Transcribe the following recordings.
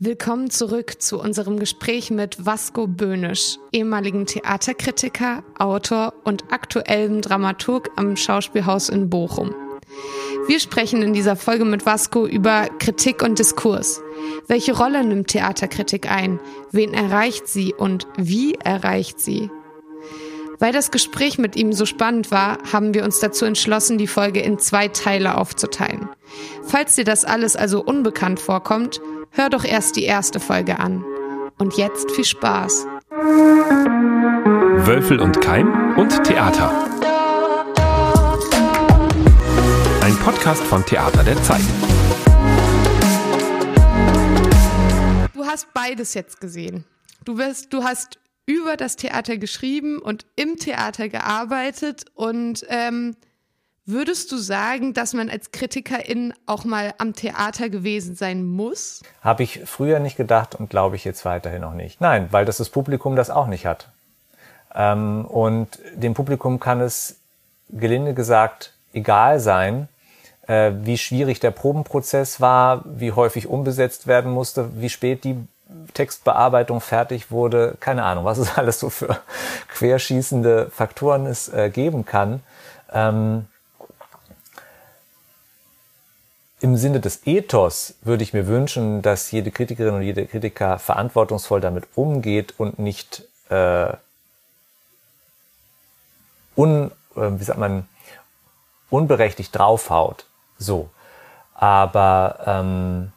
Willkommen zurück zu unserem Gespräch mit Vasco Böhnisch, ehemaligen Theaterkritiker, Autor und aktuellem Dramaturg am Schauspielhaus in Bochum. Wir sprechen in dieser Folge mit Vasco über Kritik und Diskurs. Welche Rolle nimmt Theaterkritik ein? Wen erreicht sie und wie erreicht sie? Weil das Gespräch mit ihm so spannend war, haben wir uns dazu entschlossen, die Folge in zwei Teile aufzuteilen. Falls dir das alles also unbekannt vorkommt, hör doch erst die erste Folge an. Und jetzt viel Spaß. Wölfel und Keim und Theater. Ein Podcast von Theater der Zeit. Du hast beides jetzt gesehen. Du wirst, du hast über das Theater geschrieben und im Theater gearbeitet und ähm, Würdest du sagen, dass man als Kritikerin auch mal am Theater gewesen sein muss? Habe ich früher nicht gedacht und glaube ich jetzt weiterhin noch nicht. Nein, weil das das Publikum das auch nicht hat. Ähm, und dem Publikum kann es gelinde gesagt egal sein, äh, wie schwierig der Probenprozess war, wie häufig umbesetzt werden musste, wie spät die Textbearbeitung fertig wurde, keine Ahnung, was es alles so für querschießende Faktoren es äh, geben kann. Ähm, Im Sinne des Ethos würde ich mir wünschen, dass jede Kritikerin und jeder Kritiker verantwortungsvoll damit umgeht und nicht äh, un, äh, wie sagt man, unberechtigt draufhaut. So. Aber ähm,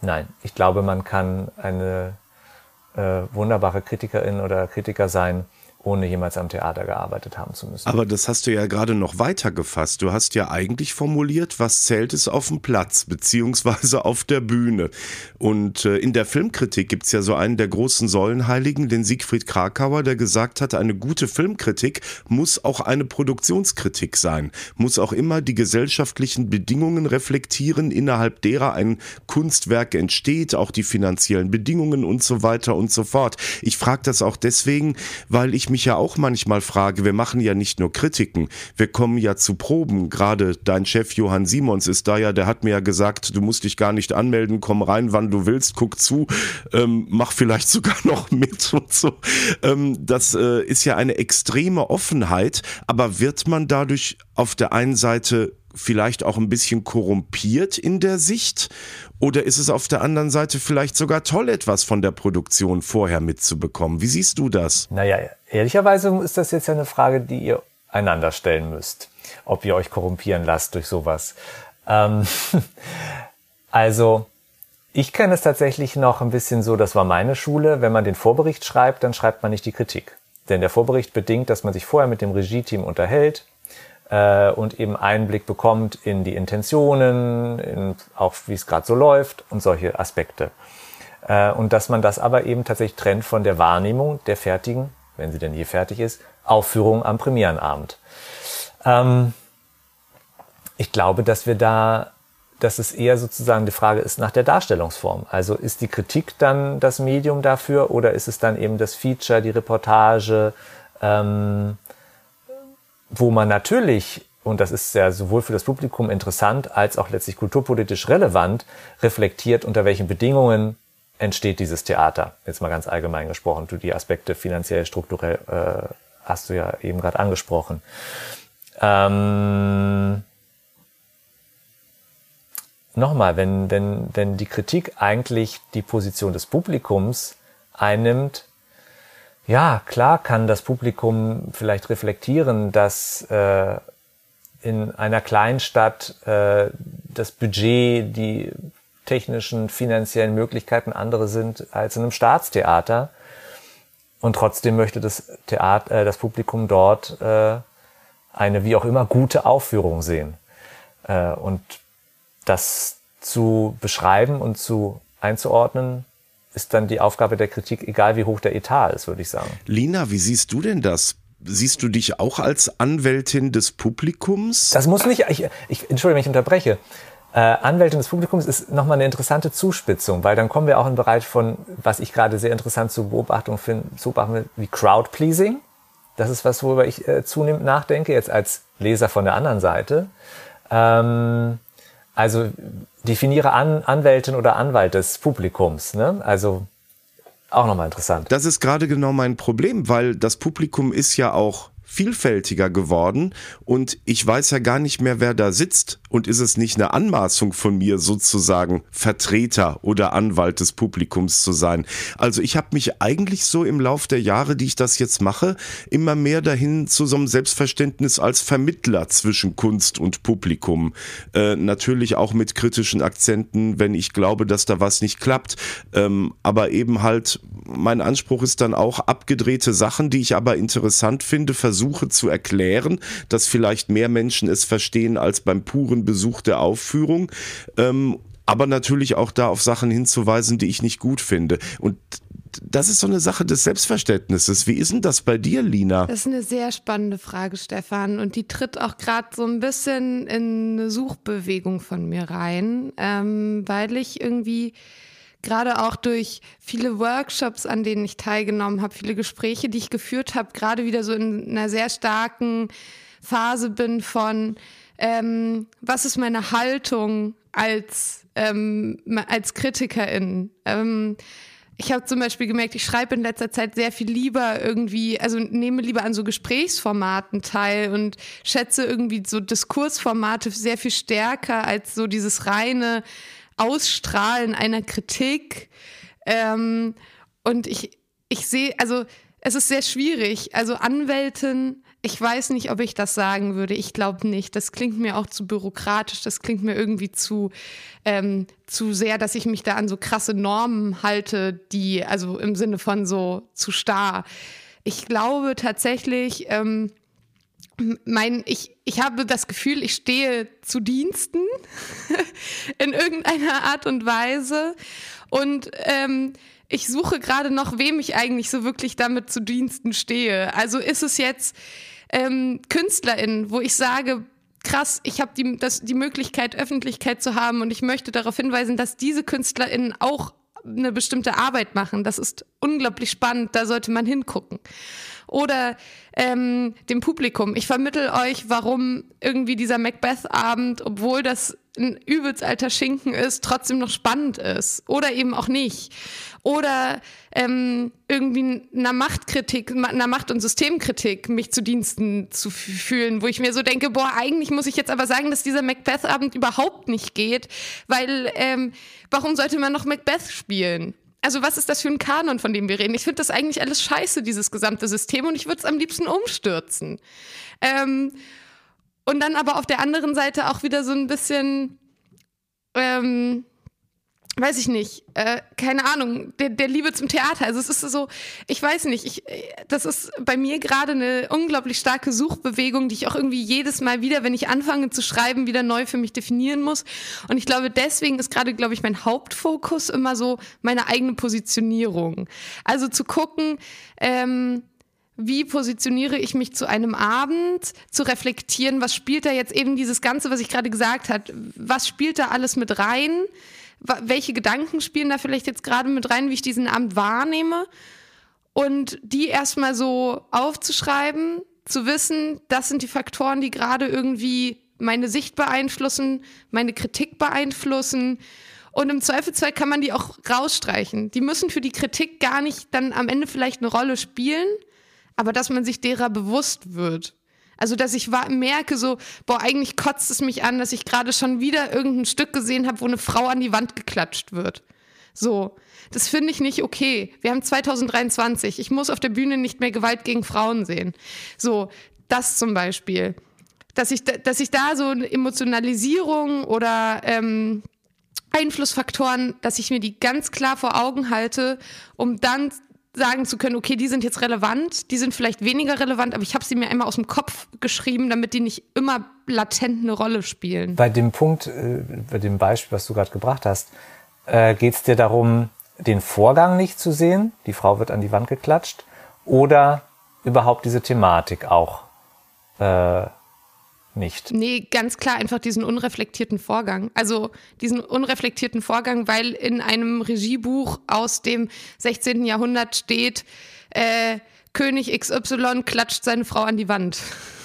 nein, ich glaube, man kann eine äh, wunderbare Kritikerin oder Kritiker sein, ohne jemals am Theater gearbeitet haben zu müssen. Aber das hast du ja gerade noch weiter gefasst. Du hast ja eigentlich formuliert, was zählt es auf dem Platz, beziehungsweise auf der Bühne. Und äh, in der Filmkritik gibt's ja so einen der großen Säulenheiligen, den Siegfried Krakauer, der gesagt hat, eine gute Filmkritik muss auch eine Produktionskritik sein, muss auch immer die gesellschaftlichen Bedingungen reflektieren, innerhalb derer ein Kunstwerk entsteht, auch die finanziellen Bedingungen und so weiter und so fort. Ich frage das auch deswegen, weil ich mich ja auch manchmal frage, wir machen ja nicht nur Kritiken, wir kommen ja zu Proben. Gerade dein Chef Johann Simons ist da ja, der hat mir ja gesagt, du musst dich gar nicht anmelden, komm rein, wann du willst, guck zu, ähm, mach vielleicht sogar noch mit und so. Ähm, das äh, ist ja eine extreme Offenheit, aber wird man dadurch auf der einen Seite vielleicht auch ein bisschen korrumpiert in der Sicht? Oder ist es auf der anderen Seite vielleicht sogar toll, etwas von der Produktion vorher mitzubekommen? Wie siehst du das? Naja, ehrlicherweise ist das jetzt ja eine Frage, die ihr einander stellen müsst, ob ihr euch korrumpieren lasst durch sowas. Ähm, also, ich kenne es tatsächlich noch ein bisschen so, das war meine Schule, wenn man den Vorbericht schreibt, dann schreibt man nicht die Kritik. Denn der Vorbericht bedingt, dass man sich vorher mit dem Regie-Team unterhält, äh, und eben Einblick bekommt in die Intentionen, in auch wie es gerade so läuft und solche Aspekte. Äh, und dass man das aber eben tatsächlich trennt von der Wahrnehmung der fertigen, wenn sie denn je fertig ist, Aufführung am Premierenabend. Ähm, ich glaube, dass wir da, dass es eher sozusagen die Frage ist nach der Darstellungsform. Also ist die Kritik dann das Medium dafür oder ist es dann eben das Feature, die Reportage, ähm, wo man natürlich, und das ist ja sowohl für das Publikum interessant als auch letztlich kulturpolitisch relevant, reflektiert, unter welchen Bedingungen entsteht dieses Theater. Jetzt mal ganz allgemein gesprochen. Du die Aspekte finanziell, strukturell äh, hast du ja eben gerade angesprochen. Ähm, Nochmal, wenn, wenn, wenn die Kritik eigentlich die Position des Publikums einnimmt, ja, klar kann das Publikum vielleicht reflektieren, dass äh, in einer Kleinstadt äh, das Budget, die technischen, finanziellen Möglichkeiten andere sind als in einem Staatstheater. Und trotzdem möchte das Theater, äh, das Publikum dort äh, eine wie auch immer gute Aufführung sehen. Äh, und das zu beschreiben und zu einzuordnen, ist dann die Aufgabe der Kritik, egal wie hoch der Etat ist, würde ich sagen. Lina, wie siehst du denn das? Siehst du dich auch als Anwältin des Publikums? Das muss nicht, ich, ich entschuldige, wenn ich unterbreche. Äh, Anwältin des Publikums ist nochmal eine interessante Zuspitzung, weil dann kommen wir auch in den Bereich von, was ich gerade sehr interessant zu Beobachtung finde, zu beobachten, wie Crowdpleasing. Das ist was, worüber ich äh, zunehmend nachdenke, jetzt als Leser von der anderen Seite. Ähm, Also definiere An Anwältin oder Anwalt des Publikums. Ne? Also auch nochmal interessant. Das ist gerade genau mein Problem, weil das Publikum ist ja auch vielfältiger geworden und ich weiß ja gar nicht mehr, wer da sitzt. Und ist es nicht eine Anmaßung von mir, sozusagen Vertreter oder Anwalt des Publikums zu sein? Also ich habe mich eigentlich so im Lauf der Jahre, die ich das jetzt mache, immer mehr dahin zu so einem Selbstverständnis als Vermittler zwischen Kunst und Publikum. Äh, natürlich auch mit kritischen Akzenten, wenn ich glaube, dass da was nicht klappt. Ähm, aber eben halt, mein Anspruch ist dann auch abgedrehte Sachen, die ich aber interessant finde, versuche zu erklären, dass vielleicht mehr Menschen es verstehen als beim puren Besuch der Aufführung. Ähm, aber natürlich auch da auf Sachen hinzuweisen, die ich nicht gut finde. Und das ist so eine Sache des Selbstverständnisses. Wie ist denn das bei dir, Lina? Das ist eine sehr spannende Frage, Stefan. Und die tritt auch gerade so ein bisschen in eine Suchbewegung von mir rein, ähm, weil ich irgendwie gerade auch durch viele Workshops, an denen ich teilgenommen habe, viele Gespräche, die ich geführt habe, gerade wieder so in einer sehr starken Phase bin von, ähm, was ist meine Haltung als, ähm, als Kritikerin? Ähm, ich habe zum Beispiel gemerkt, ich schreibe in letzter Zeit sehr viel lieber irgendwie, also nehme lieber an so Gesprächsformaten teil und schätze irgendwie so Diskursformate sehr viel stärker als so dieses reine Ausstrahlen einer Kritik. Ähm, und ich, ich sehe, also es ist sehr schwierig. Also Anwältin, ich weiß nicht, ob ich das sagen würde. Ich glaube nicht. Das klingt mir auch zu bürokratisch. Das klingt mir irgendwie zu, ähm, zu sehr, dass ich mich da an so krasse Normen halte, die, also im Sinne von so zu starr. Ich glaube tatsächlich, ähm, mein, ich, ich habe das Gefühl, ich stehe zu Diensten in irgendeiner Art und Weise. Und ähm, ich suche gerade noch, wem ich eigentlich so wirklich damit zu Diensten stehe. Also ist es jetzt ähm, KünstlerInnen, wo ich sage, krass, ich habe die, die Möglichkeit, Öffentlichkeit zu haben und ich möchte darauf hinweisen, dass diese KünstlerInnen auch eine bestimmte Arbeit machen. Das ist unglaublich spannend, da sollte man hingucken oder ähm, dem Publikum. Ich vermittel euch, warum irgendwie dieser Macbeth-Abend, obwohl das ein übelst alter Schinken ist, trotzdem noch spannend ist. Oder eben auch nicht. Oder ähm, irgendwie einer Machtkritik, einer Macht- und Systemkritik mich zu Diensten zu fühlen, wo ich mir so denke, boah, eigentlich muss ich jetzt aber sagen, dass dieser Macbeth-Abend überhaupt nicht geht, weil ähm, warum sollte man noch Macbeth spielen? also was ist das für ein Kanon, von dem wir reden? Ich finde das eigentlich alles scheiße, dieses gesamte System, und ich würde es am liebsten umstürzen. Ähm, und dann aber auf der anderen Seite auch wieder so ein bisschen, ähm, weiß ich nicht, äh, keine Ahnung, der, der Liebe zum Theater. Also es ist so, ich weiß nicht, ich, das ist bei mir gerade eine unglaublich starke Suchbewegung, die ich auch irgendwie jedes Mal wieder, wenn ich anfange zu schreiben, wieder neu für mich definieren muss. Und ich glaube, deswegen ist gerade, glaube ich, mein Hauptfokus immer so meine eigene Positionierung. Also zu gucken, ähm, wie positioniere ich mich zu einem Abend, zu reflektieren, was spielt da jetzt eben dieses Ganze, was ich gerade gesagt habe, was spielt da alles mit rein? welche Gedanken spielen da vielleicht jetzt gerade mit rein, wie ich diesen Abend wahrnehme und die erstmal so aufzuschreiben, zu wissen, das sind die Faktoren, die gerade irgendwie meine Sicht beeinflussen, meine Kritik beeinflussen. Und im Zweifelsfall kann man die auch rausstreichen. Die müssen für die Kritik gar nicht dann am Ende vielleicht eine Rolle spielen, aber dass man sich derer bewusst wird. Also, dass ich merke so, boah, eigentlich kotzt es mich an, dass ich gerade schon wieder irgendein Stück gesehen habe, wo eine Frau an die Wand geklatscht wird. So, das finde ich nicht okay. Wir haben 2023. Ich muss auf der Bühne nicht mehr Gewalt gegen Frauen sehen. So, das zum Beispiel. Dass ich, dass ich da so eine Emotionalisierung oder ähm, Einflussfaktoren, dass ich mir die ganz klar vor Augen halte, um dann sagen zu können, okay, die sind jetzt relevant, die sind vielleicht weniger relevant, aber ich habe sie mir einmal aus dem Kopf geschrieben, damit die nicht immer latent eine Rolle spielen. Bei dem Punkt, äh, bei dem Beispiel, was du gerade gebracht hast, äh, geht es dir darum, den Vorgang nicht zu sehen, die Frau wird an die Wand geklatscht, oder überhaupt diese Thematik auch äh, nicht. Nee, ganz klar einfach diesen unreflektierten Vorgang. Also diesen unreflektierten Vorgang, weil in einem Regiebuch aus dem 16. Jahrhundert steht, äh, König XY klatscht seine Frau an die Wand.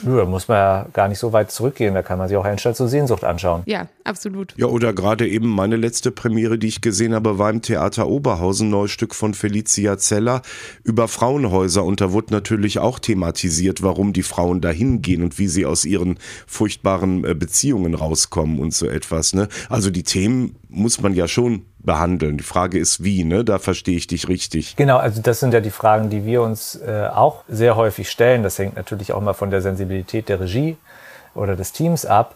Ja, muss man ja gar nicht so weit zurückgehen. Da kann man sich auch Einstein zur Sehnsucht anschauen. Ja, absolut. Ja, oder gerade eben meine letzte Premiere, die ich gesehen habe, war im Theater Oberhausen, neues Stück von Felicia Zeller über Frauenhäuser. Und da wurde natürlich auch thematisiert, warum die Frauen dahin gehen und wie sie aus ihren furchtbaren äh, Beziehungen rauskommen und so etwas. Ne? Also die Themen muss man ja schon behandeln. Die Frage ist, wie, ne? Da verstehe ich dich richtig. Genau, also das sind ja die Fragen, die wir uns äh, auch sehr häufig stellen. Das hängt natürlich auch mal von der Sensibilität der Regie oder des Teams ab.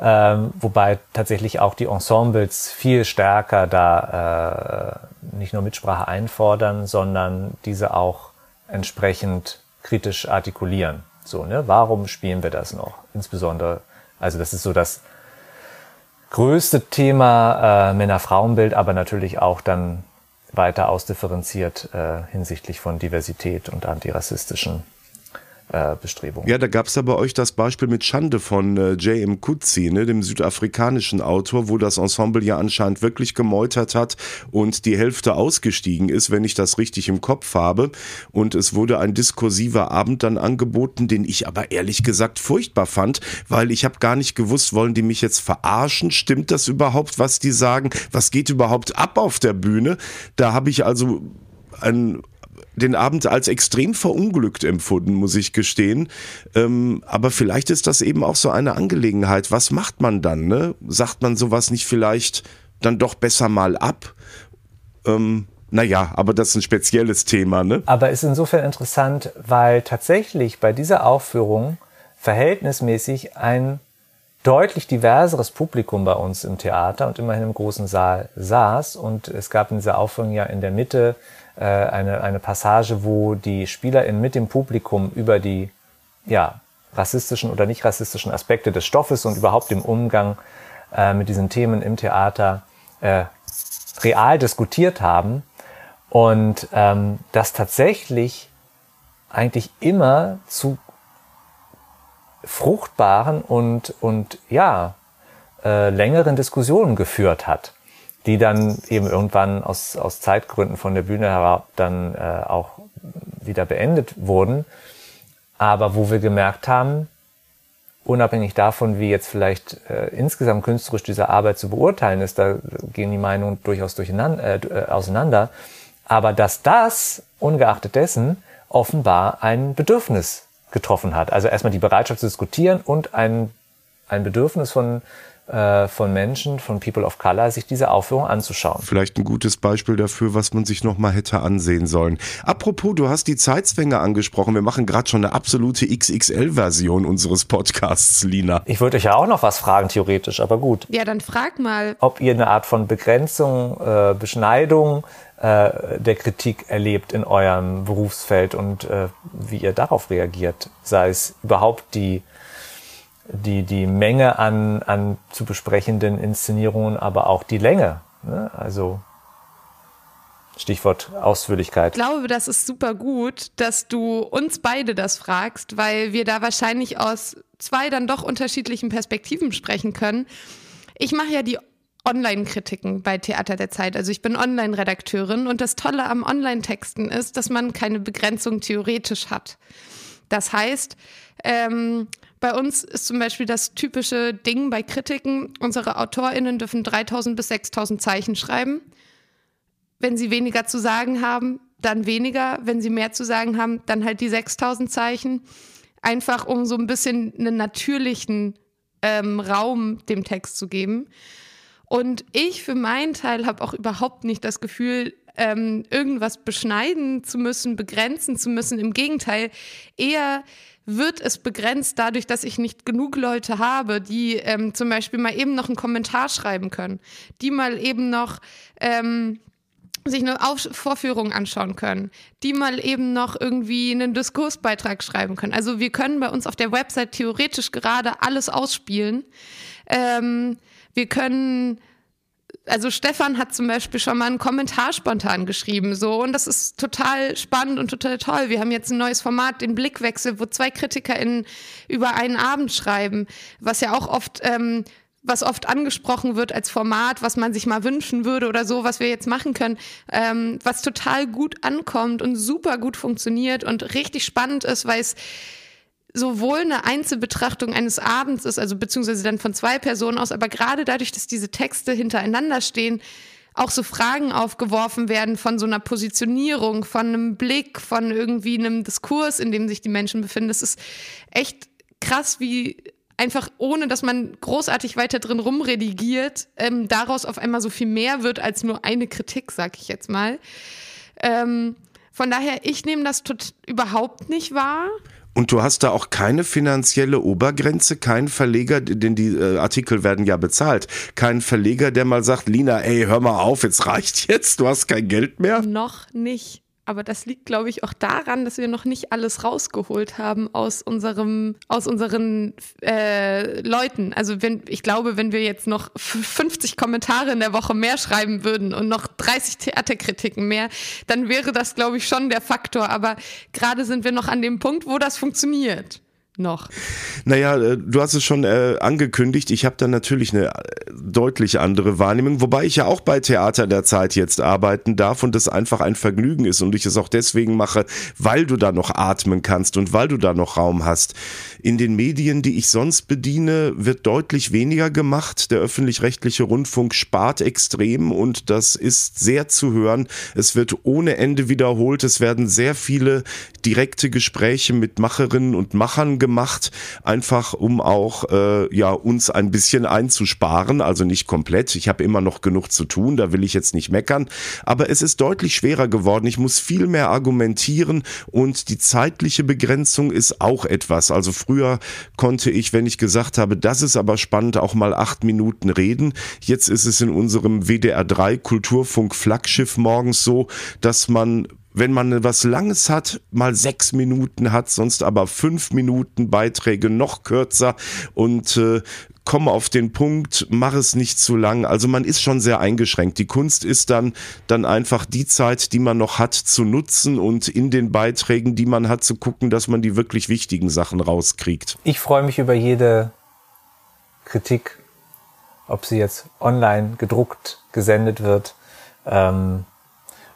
Ähm, wobei tatsächlich auch die Ensembles viel stärker da äh, nicht nur Mitsprache einfordern, sondern diese auch entsprechend kritisch artikulieren. So, ne? Warum spielen wir das noch? Insbesondere, also das ist so das größte Thema äh, Männer-Frauen-Bild, aber natürlich auch dann weiter ausdifferenziert äh, hinsichtlich von Diversität und antirassistischen Bestrebungen. Ja, da gab es ja bei euch das Beispiel mit Schande von äh, J.M. Kutzi, ne, dem südafrikanischen Autor, wo das Ensemble ja anscheinend wirklich gemeutert hat und die Hälfte ausgestiegen ist, wenn ich das richtig im Kopf habe. Und es wurde ein diskursiver Abend dann angeboten, den ich aber ehrlich gesagt furchtbar fand, weil ich habe gar nicht gewusst, wollen die mich jetzt verarschen? Stimmt das überhaupt, was die sagen? Was geht überhaupt ab auf der Bühne? Da habe ich also ein den Abend als extrem verunglückt empfunden, muss ich gestehen. Ähm, aber vielleicht ist das eben auch so eine Angelegenheit. Was macht man dann? Ne? Sagt man sowas nicht vielleicht dann doch besser mal ab? Ähm, naja, aber das ist ein spezielles Thema, ne? Aber ist insofern interessant, weil tatsächlich bei dieser Aufführung verhältnismäßig ein deutlich diverseres Publikum bei uns im Theater und immerhin im großen Saal saß. Und es gab in dieser Aufführung ja in der Mitte äh, eine, eine Passage, wo die SpielerInnen mit dem Publikum über die ja, rassistischen oder nicht rassistischen Aspekte des Stoffes und überhaupt dem Umgang äh, mit diesen Themen im Theater äh, real diskutiert haben. Und ähm, das tatsächlich eigentlich immer zu fruchtbaren und, und ja, äh, längeren Diskussionen geführt hat die dann eben irgendwann aus, aus Zeitgründen von der Bühne herab dann äh, auch wieder beendet wurden. Aber wo wir gemerkt haben, unabhängig davon, wie jetzt vielleicht äh, insgesamt künstlerisch diese Arbeit zu beurteilen ist, da gehen die Meinungen durchaus durcheinander, äh, auseinander, aber dass das, ungeachtet dessen, offenbar ein Bedürfnis getroffen hat. Also erstmal die Bereitschaft zu diskutieren und ein, ein Bedürfnis von äh, von Menschen, von People of Color, sich diese Aufführung anzuschauen. Vielleicht ein gutes Beispiel dafür, was man sich nochmal hätte ansehen sollen. Apropos, du hast die Zeitzwänge angesprochen. Wir machen gerade schon eine absolute XXL-Version unseres Podcasts, Lina. Ich würde euch ja auch noch was fragen, theoretisch, aber gut. Ja, dann frag mal. Ob ihr eine Art von Begrenzung, äh, Beschneidung äh, der Kritik erlebt in eurem Berufsfeld und äh, wie ihr darauf reagiert. Sei es überhaupt die die, die Menge an, an zu besprechenden Inszenierungen, aber auch die Länge. Ne? Also Stichwort Ausführlichkeit. Ich glaube, das ist super gut, dass du uns beide das fragst, weil wir da wahrscheinlich aus zwei dann doch unterschiedlichen Perspektiven sprechen können. Ich mache ja die Online-Kritiken bei Theater der Zeit. Also ich bin Online-Redakteurin und das Tolle am Online-Texten ist, dass man keine Begrenzung theoretisch hat. Das heißt, ähm, bei uns ist zum Beispiel das typische Ding bei Kritiken, unsere AutorInnen dürfen 3000 bis 6000 Zeichen schreiben. Wenn sie weniger zu sagen haben, dann weniger. Wenn sie mehr zu sagen haben, dann halt die 6000 Zeichen. Einfach um so ein bisschen einen natürlichen ähm, Raum dem Text zu geben. Und ich für meinen Teil habe auch überhaupt nicht das Gefühl, ähm, irgendwas beschneiden zu müssen, begrenzen zu müssen. Im Gegenteil, eher wird es begrenzt dadurch, dass ich nicht genug Leute habe, die ähm, zum Beispiel mal eben noch einen Kommentar schreiben können, die mal eben noch ähm, sich eine Auf Vorführung anschauen können, die mal eben noch irgendwie einen Diskursbeitrag schreiben können. Also wir können bei uns auf der Website theoretisch gerade alles ausspielen. Ähm, wir können also Stefan hat zum Beispiel schon mal einen Kommentar spontan geschrieben, so und das ist total spannend und total toll. Wir haben jetzt ein neues Format, den Blickwechsel, wo zwei KritikerInnen über einen Abend schreiben, was ja auch oft ähm, was oft angesprochen wird als Format, was man sich mal wünschen würde oder so, was wir jetzt machen können, ähm, was total gut ankommt und super gut funktioniert und richtig spannend ist, weil es sowohl eine Einzelbetrachtung eines Abends ist, also beziehungsweise dann von zwei Personen aus, aber gerade dadurch, dass diese Texte hintereinander stehen, auch so Fragen aufgeworfen werden von so einer Positionierung, von einem Blick, von irgendwie einem Diskurs, in dem sich die Menschen befinden. Das ist echt krass, wie einfach ohne, dass man großartig weiter drin rumredigiert, ähm, daraus auf einmal so viel mehr wird als nur eine Kritik, sag ich jetzt mal. Ähm, von daher, ich nehme das überhaupt nicht wahr. Und du hast da auch keine finanzielle Obergrenze, keinen Verleger, denn die äh, Artikel werden ja bezahlt, kein Verleger, der mal sagt, Lina, ey, hör mal auf, jetzt reicht jetzt, du hast kein Geld mehr? Noch nicht. Aber das liegt, glaube ich, auch daran, dass wir noch nicht alles rausgeholt haben aus unserem, aus unseren äh, Leuten. Also wenn, ich glaube, wenn wir jetzt noch 50 Kommentare in der Woche mehr schreiben würden und noch 30 Theaterkritiken mehr, dann wäre das, glaube ich, schon der Faktor. Aber gerade sind wir noch an dem Punkt, wo das funktioniert noch? Naja, äh, du hast es schon äh, angekündigt. Ich habe da natürlich eine äh, deutlich andere Wahrnehmung, wobei ich ja auch bei Theater der Zeit jetzt arbeiten darf und es einfach ein Vergnügen ist und ich es auch deswegen mache, weil du da noch atmen kannst und weil du da noch Raum hast. In den Medien, die ich sonst bediene, wird deutlich weniger gemacht. Der öffentlich-rechtliche Rundfunk spart extrem und das ist sehr zu hören. Es wird ohne Ende wiederholt. Es werden sehr viele direkte Gespräche mit Macherinnen und Machern gemacht, einfach um auch äh, ja uns ein bisschen einzusparen, also nicht komplett. Ich habe immer noch genug zu tun, da will ich jetzt nicht meckern, aber es ist deutlich schwerer geworden. Ich muss viel mehr argumentieren und die zeitliche Begrenzung ist auch etwas. Also früher konnte ich, wenn ich gesagt habe, das ist aber spannend, auch mal acht Minuten reden. Jetzt ist es in unserem WDR 3 Kulturfunk Flaggschiff morgens so, dass man wenn man was Langes hat, mal sechs Minuten hat, sonst aber fünf Minuten Beiträge noch kürzer und äh, komm auf den Punkt, mach es nicht zu lang. Also man ist schon sehr eingeschränkt. Die Kunst ist dann, dann einfach die Zeit, die man noch hat, zu nutzen und in den Beiträgen, die man hat, zu gucken, dass man die wirklich wichtigen Sachen rauskriegt. Ich freue mich über jede Kritik, ob sie jetzt online gedruckt gesendet wird. Ähm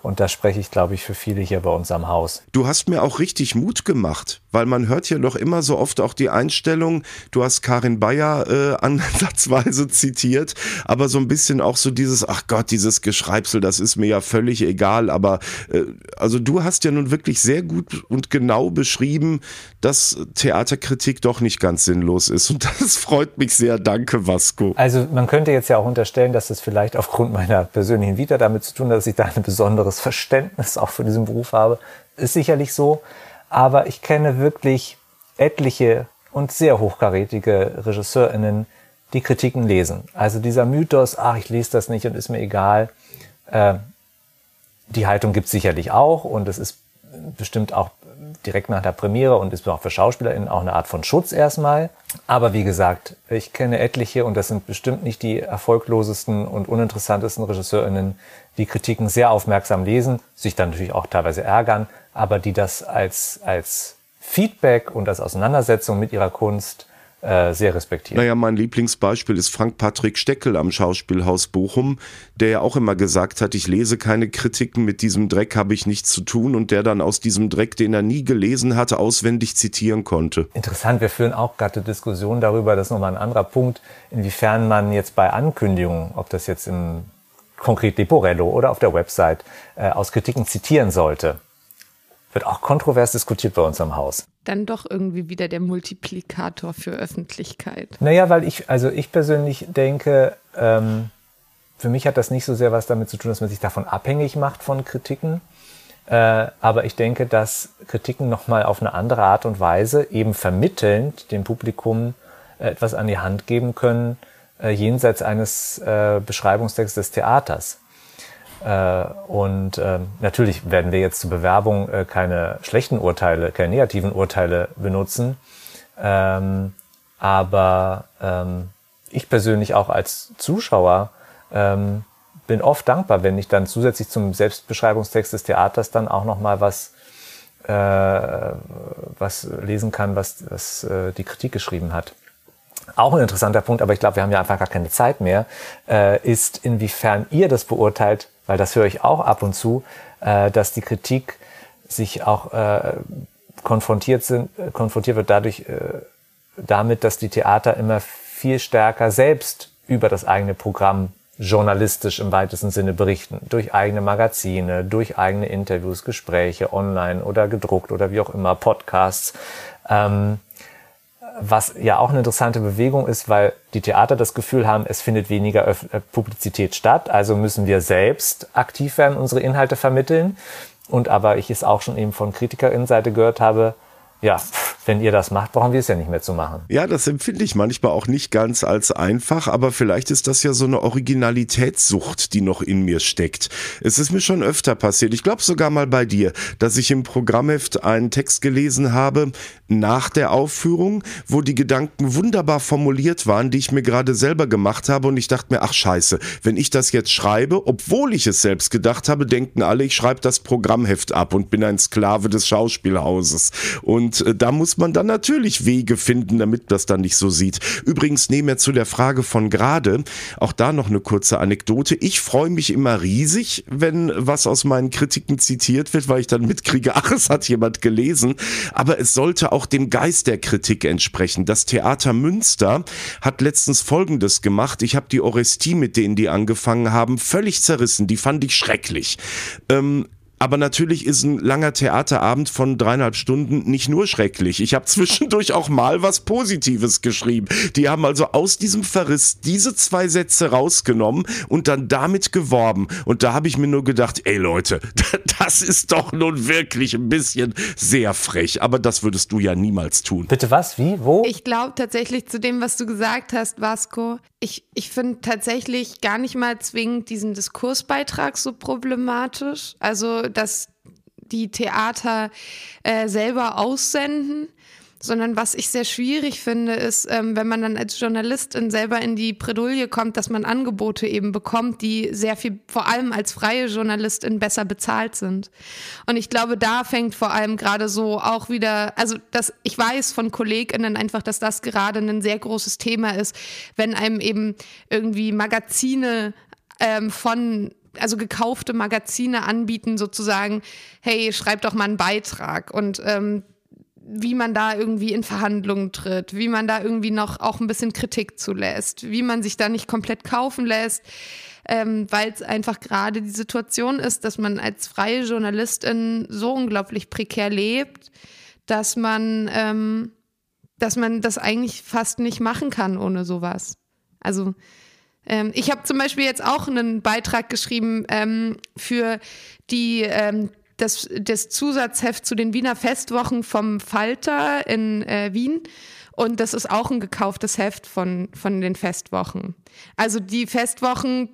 und da spreche ich, glaube ich, für viele hier bei uns am Haus. Du hast mir auch richtig Mut gemacht, weil man hört ja doch immer so oft auch die Einstellung, du hast Karin Bayer äh, ansatzweise zitiert, aber so ein bisschen auch so dieses, ach Gott, dieses Geschreibsel, das ist mir ja völlig egal. Aber äh, also du hast ja nun wirklich sehr gut und genau beschrieben, dass Theaterkritik doch nicht ganz sinnlos ist. Und das freut mich sehr. Danke, Vasco. Also man könnte jetzt ja auch unterstellen, dass es vielleicht aufgrund meiner persönlichen Vita damit zu tun hat, dass ich da eine besondere besonderes Verständnis auch für diesen Beruf habe, ist sicherlich so. Aber ich kenne wirklich etliche und sehr hochkarätige RegisseurInnen, die Kritiken lesen. Also dieser Mythos, ach, ich lese das nicht und ist mir egal, äh, die Haltung gibt es sicherlich auch und es ist bestimmt auch direkt nach der Premiere und ist auch für SchauspielerInnen auch eine Art von Schutz erstmal. Aber wie gesagt, ich kenne etliche und das sind bestimmt nicht die erfolglosesten und uninteressantesten RegisseurInnen, die Kritiken sehr aufmerksam lesen, sich dann natürlich auch teilweise ärgern, aber die das als, als Feedback und als Auseinandersetzung mit ihrer Kunst äh, sehr respektiert. Naja, mein Lieblingsbeispiel ist Frank-Patrick Steckel am Schauspielhaus Bochum, der ja auch immer gesagt hat, ich lese keine Kritiken, mit diesem Dreck habe ich nichts zu tun und der dann aus diesem Dreck, den er nie gelesen hatte, auswendig zitieren konnte. Interessant, wir führen auch gerade Diskussionen darüber, das ist nochmal ein anderer Punkt, inwiefern man jetzt bei Ankündigungen, ob das jetzt im konkret Leporello oder auf der Website, äh, aus Kritiken zitieren sollte. Wird auch kontrovers diskutiert bei uns am Haus. Dann doch irgendwie wieder der Multiplikator für Öffentlichkeit. Naja, weil ich, also ich persönlich denke, ähm, für mich hat das nicht so sehr was damit zu tun, dass man sich davon abhängig macht von Kritiken. Äh, aber ich denke, dass Kritiken nochmal auf eine andere Art und Weise eben vermittelnd dem Publikum äh, etwas an die Hand geben können, äh, jenseits eines äh, Beschreibungstextes des Theaters. Äh, und äh, natürlich werden wir jetzt zur Bewerbung äh, keine schlechten Urteile, keine negativen Urteile benutzen. Ähm, aber ähm, ich persönlich auch als Zuschauer ähm, bin oft dankbar, wenn ich dann zusätzlich zum Selbstbeschreibungstext des Theaters dann auch noch mal was äh, was lesen kann, was, was äh, die Kritik geschrieben hat. auch ein interessanter Punkt, aber ich glaube, wir haben ja einfach gar keine Zeit mehr, äh, ist, inwiefern ihr das beurteilt, weil das höre ich auch ab und zu, äh, dass die Kritik sich auch äh, konfrontiert sind, äh, konfrontiert wird dadurch, äh, damit, dass die Theater immer viel stärker selbst über das eigene Programm journalistisch im weitesten Sinne berichten. Durch eigene Magazine, durch eigene Interviews, Gespräche, online oder gedruckt oder wie auch immer, Podcasts. Ähm, was ja auch eine interessante Bewegung ist, weil die Theater das Gefühl haben, es findet weniger Öf äh, Publizität statt, also müssen wir selbst aktiv werden, unsere Inhalte vermitteln. Und aber ich es auch schon eben von Kritikerinnenseite gehört habe, ja, wenn ihr das macht, brauchen wir es ja nicht mehr zu machen. Ja, das empfinde ich manchmal auch nicht ganz als einfach, aber vielleicht ist das ja so eine Originalitätssucht, die noch in mir steckt. Es ist mir schon öfter passiert, ich glaube sogar mal bei dir, dass ich im Programmheft einen Text gelesen habe nach der Aufführung, wo die Gedanken wunderbar formuliert waren, die ich mir gerade selber gemacht habe und ich dachte mir, ach scheiße, wenn ich das jetzt schreibe, obwohl ich es selbst gedacht habe, denken alle, ich schreibe das Programmheft ab und bin ein Sklave des Schauspielhauses. Und äh, da muss man dann natürlich Wege finden, damit das dann nicht so sieht. Übrigens nehmen wir zu der Frage von gerade, auch da noch eine kurze Anekdote. Ich freue mich immer riesig, wenn was aus meinen Kritiken zitiert wird, weil ich dann mitkriege, ach, es hat jemand gelesen. Aber es sollte auch dem Geist der Kritik entsprechen. Das Theater Münster hat letztens Folgendes gemacht. Ich habe die Orestie, mit denen die angefangen haben, völlig zerrissen. Die fand ich schrecklich. Ähm, aber natürlich ist ein langer Theaterabend von dreieinhalb Stunden nicht nur schrecklich. Ich habe zwischendurch auch mal was Positives geschrieben. Die haben also aus diesem Verriss diese zwei Sätze rausgenommen und dann damit geworben. Und da habe ich mir nur gedacht, ey Leute, das ist doch nun wirklich ein bisschen sehr frech. Aber das würdest du ja niemals tun. Bitte was? Wie? Wo? Ich glaube tatsächlich zu dem, was du gesagt hast, Vasco. Ich, ich finde tatsächlich gar nicht mal zwingend diesen Diskursbeitrag so problematisch. Also dass die Theater äh, selber aussenden, sondern was ich sehr schwierig finde, ist, ähm, wenn man dann als Journalistin selber in die Bredouille kommt, dass man Angebote eben bekommt, die sehr viel, vor allem als freie Journalistin, besser bezahlt sind. Und ich glaube, da fängt vor allem gerade so auch wieder, also das, ich weiß von KollegInnen einfach, dass das gerade ein sehr großes Thema ist, wenn einem eben irgendwie Magazine ähm, von also gekaufte Magazine anbieten, sozusagen, hey, schreib doch mal einen Beitrag und ähm, wie man da irgendwie in Verhandlungen tritt, wie man da irgendwie noch auch ein bisschen Kritik zulässt, wie man sich da nicht komplett kaufen lässt, ähm, weil es einfach gerade die Situation ist, dass man als freie Journalistin so unglaublich prekär lebt, dass man, ähm, dass man das eigentlich fast nicht machen kann ohne sowas. Also ähm, ich habe zum Beispiel jetzt auch einen Beitrag geschrieben ähm, für die ähm, das, das Zusatzheft zu den Wiener Festwochen vom Falter in äh, Wien. Und das ist auch ein gekauftes Heft von, von den Festwochen. Also die Festwochen,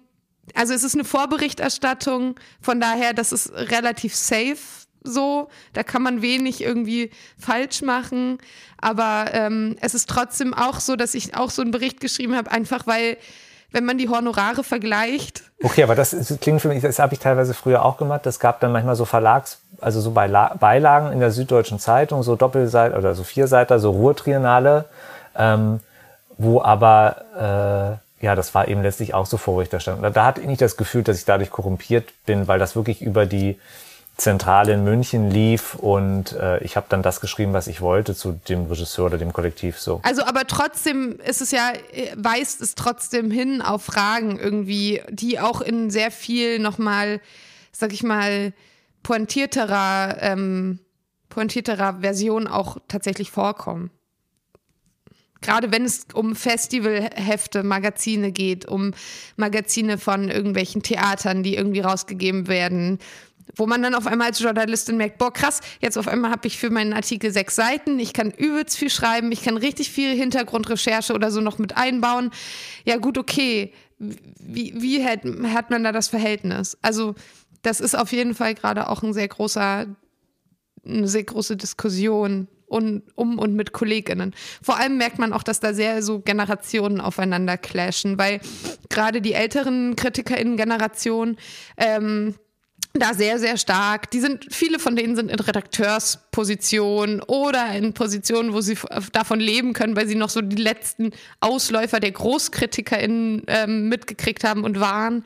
also es ist eine Vorberichterstattung, von daher, das ist relativ safe so. Da kann man wenig irgendwie falsch machen. Aber ähm, es ist trotzdem auch so, dass ich auch so einen Bericht geschrieben habe, einfach weil wenn man die Honorare vergleicht. Okay, aber das, ist, klingt für mich, das habe ich teilweise früher auch gemacht. Es gab dann manchmal so Verlags, also so Beilagen in der Süddeutschen Zeitung, so Doppelseite oder so Vierseiter, so Ruhrtriennale, ähm, wo aber äh, ja, das war eben letztlich auch so Vorberichterstattung. Da, da hatte ich nicht das Gefühl, dass ich dadurch korrumpiert bin, weil das wirklich über die Zentrale in München lief und äh, ich habe dann das geschrieben, was ich wollte zu dem Regisseur oder dem Kollektiv so. Also aber trotzdem ist es ja, weist es trotzdem hin auf Fragen irgendwie, die auch in sehr viel nochmal, sag ich mal, pointierterer, ähm, pointierterer Version auch tatsächlich vorkommen. Gerade wenn es um Festivalhefte, Magazine geht, um Magazine von irgendwelchen Theatern, die irgendwie rausgegeben werden, wo man dann auf einmal als Journalistin merkt, boah, krass, jetzt auf einmal habe ich für meinen Artikel sechs Seiten, ich kann übelst viel schreiben, ich kann richtig viel Hintergrundrecherche oder so noch mit einbauen. Ja, gut, okay. Wie, wie hat, hat man da das Verhältnis? Also, das ist auf jeden Fall gerade auch ein sehr großer, eine sehr große Diskussion und, um und mit KollegInnen. Vor allem merkt man auch, dass da sehr so Generationen aufeinander clashen, weil gerade die älteren KritikerInnen-Generation ähm, da sehr, sehr stark. Die sind, viele von denen sind in Redakteurspositionen oder in Positionen, wo sie davon leben können, weil sie noch so die letzten Ausläufer der GroßkritikerInnen ähm, mitgekriegt haben und waren.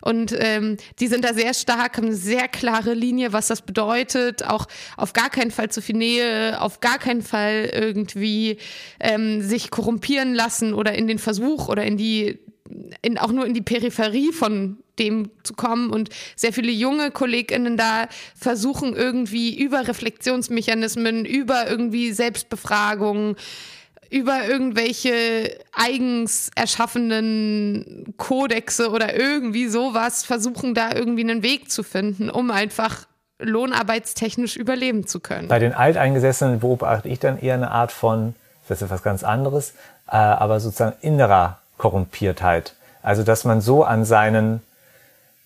Und ähm, die sind da sehr stark, haben eine sehr klare Linie, was das bedeutet. Auch auf gar keinen Fall zu viel Nähe, auf gar keinen Fall irgendwie ähm, sich korrumpieren lassen oder in den Versuch oder in die in, auch nur in die Peripherie von dem zu kommen und sehr viele junge KollegInnen da versuchen irgendwie über Reflexionsmechanismen, über irgendwie Selbstbefragungen, über irgendwelche eigens erschaffenen Kodexe oder irgendwie sowas versuchen da irgendwie einen Weg zu finden, um einfach lohnarbeitstechnisch überleben zu können. Bei den Alteingesessenen beobachte ich dann eher eine Art von, das ist etwas ganz anderes, äh, aber sozusagen innerer Korrumpiertheit. Also dass man so an seinen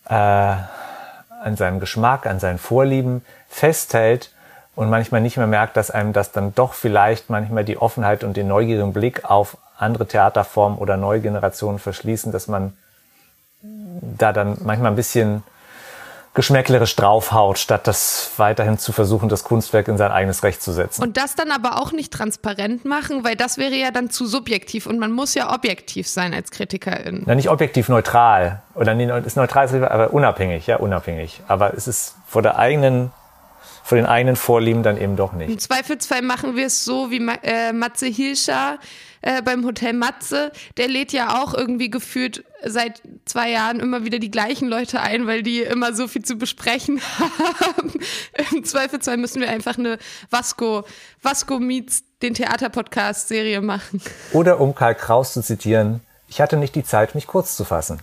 äh, an seinem Geschmack, an seinen Vorlieben festhält und manchmal nicht mehr merkt, dass einem das dann doch vielleicht manchmal die Offenheit und den neugierigen Blick auf andere Theaterformen oder neue Generationen verschließen, dass man da dann manchmal ein bisschen geschmäcklerisch draufhaut, statt das weiterhin zu versuchen, das Kunstwerk in sein eigenes Recht zu setzen. Und das dann aber auch nicht transparent machen, weil das wäre ja dann zu subjektiv und man muss ja objektiv sein als Kritikerin. Na, nicht objektiv neutral. Oder nee, ist neutral, aber unabhängig, ja, unabhängig. Aber es ist vor der eigenen vor den eigenen Vorlieben dann eben doch nicht. Im Zweifelsfall machen wir es so wie äh, Matze Hilscher äh, beim Hotel Matze. Der lädt ja auch irgendwie gefühlt seit zwei Jahren immer wieder die gleichen Leute ein, weil die immer so viel zu besprechen haben. Im Zweifelsfall müssen wir einfach eine Vasco, Vasco Meets den Theaterpodcast-Serie machen. Oder um Karl Kraus zu zitieren, ich hatte nicht die Zeit, mich kurz zu fassen.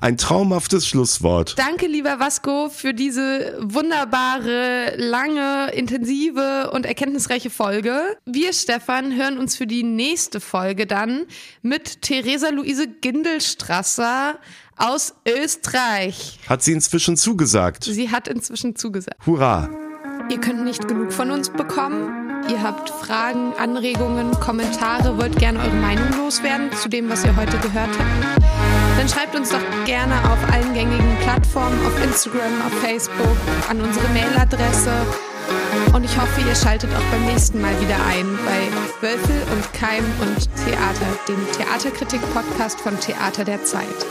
Ein traumhaftes Schlusswort. Danke, lieber Vasco, für diese wunderbare, lange, intensive und erkenntnisreiche Folge. Wir, Stefan, hören uns für die nächste Folge dann mit Theresa Luise Gindelstrasser aus Österreich. Hat sie inzwischen zugesagt? Sie hat inzwischen zugesagt. Hurra! Ihr könnt nicht genug von uns bekommen. Ihr habt Fragen, Anregungen, Kommentare, wollt gerne eure Meinung loswerden zu dem, was ihr heute gehört habt dann schreibt uns doch gerne auf allen gängigen Plattformen, auf Instagram, auf Facebook, an unsere Mailadresse. Und ich hoffe, ihr schaltet auch beim nächsten Mal wieder ein bei Wölfel und Keim und Theater, dem Theaterkritik-Podcast von Theater der Zeit.